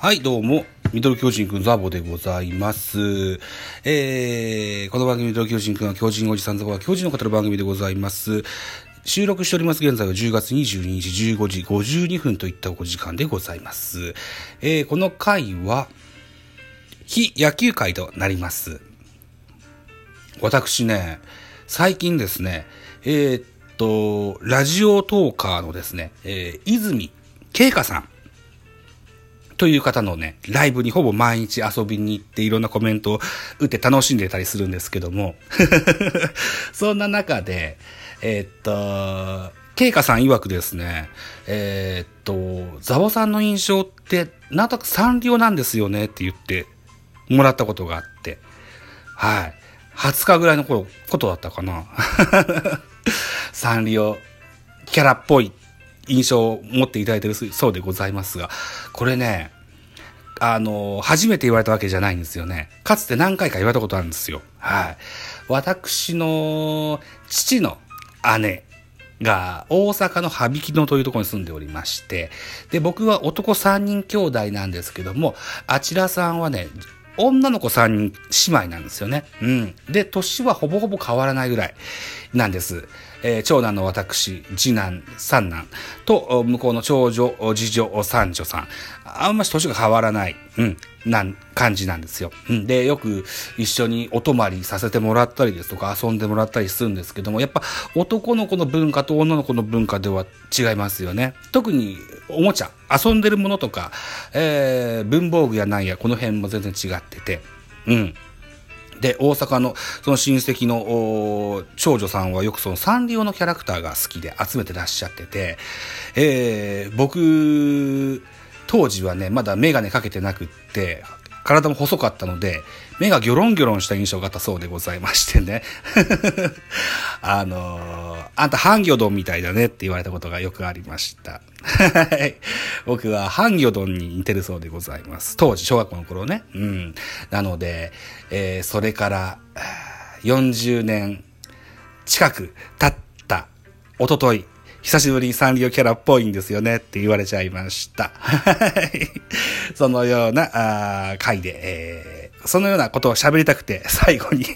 はい、どうも、ミドル巨人くんザボでございます。えー、この番組ミドル巨人くんは巨人おじさんザボが巨人を語る番組でございます。収録しております現在は10月22日15時52分といったお時間でございます。えー、この回は、非野球会となります。私ね、最近ですね、えーっと、ラジオトーカーのですね、えー、泉慶香さんという方のね、ライブにほぼ毎日遊びに行っていろんなコメントを打って楽しんでたりするんですけども、そんな中で、えーっと、慶香さん曰くですね、えーっと、ザボさんの印象って、なんとなくサンリオなんですよねって言ってもらったことがあって、はい。20日ぐらいの頃、ことだったかな。サンリオキャラっぽい印象を持っていただいてるそうでございますが、これね、あの、初めて言われたわけじゃないんですよね。かつて何回か言われたことあるんですよ。はい。私の父の姉が大阪の羽曳野というところに住んでおりまして、で、僕は男3人兄弟なんですけども、あちらさんはね、女の子3人姉妹なんですよね。うん。で、年はほぼほぼ変わらないぐらいなんです。えー長男の私、次男、三男と、向こうの長女、次女、三女さん。あんまし年が変わらない、うん、なん、感じなんですよ。で、よく一緒にお泊まりさせてもらったりですとか遊んでもらったりするんですけども、やっぱ男の子の文化と女の子の文化では違いますよね。特におもちゃ、遊んでるものとか、えー文房具やなんや、この辺も全然違ってて、うん。で、大阪のその親戚の長女さんはよくそのサンリオのキャラクターが好きで集めてらっしゃってて、えー僕、当時はね、まだメガネかけてなくって、体も細かったので、目がギョロンギョロンした印象があったそうでございましてね。あのーあんたハンギョドンみたいだねって言われたことがよくありました。僕はハンギョドンに似てるそうでございます。当時、小学校の頃ね。うん。なので、えーそれから、40年近く経った、おととい、久しぶりにサンリオキャラっぽいんですよねって言われちゃいました。そのようなあ回で、えーそのようなことを喋りたくて最後に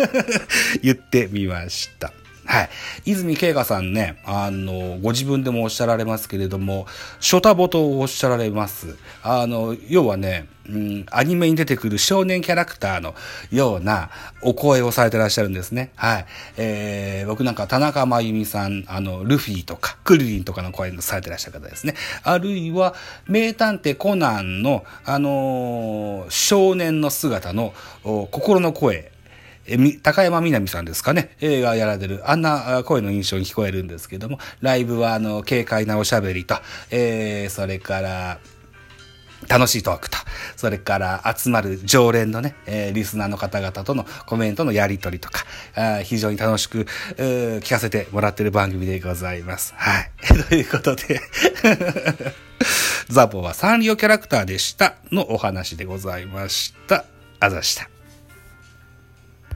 言ってみました。はい。泉慶香さんね、あの、ご自分でもおっしゃられますけれども、ショタボとおっしゃられます。あの、要はね、うん、アニメに出てくる少年キャラクターのようなお声をされてらっしゃるんですね。はい。えー、僕なんか田中真由美さん、あの、ルフィとか、クリリンとかの声のされてらっしゃる方ですね。あるいは、名探偵コナンの、あのー少年の姿の心の声、えみ高山みなみさんですかね、映画やられる、あんな声の印象に聞こえるんですけども、ライブはあの、軽快なおしゃべりと、えー、それから、楽しいトークと、それから集まる常連のね、えーリスナーの方々とのコメントのやりとりとか、あ非常に楽しく、えー聞かせてもらってる番組でございます。はい。ということで、ザボはサンリオキャラクターでしたのお話でございました。あざした。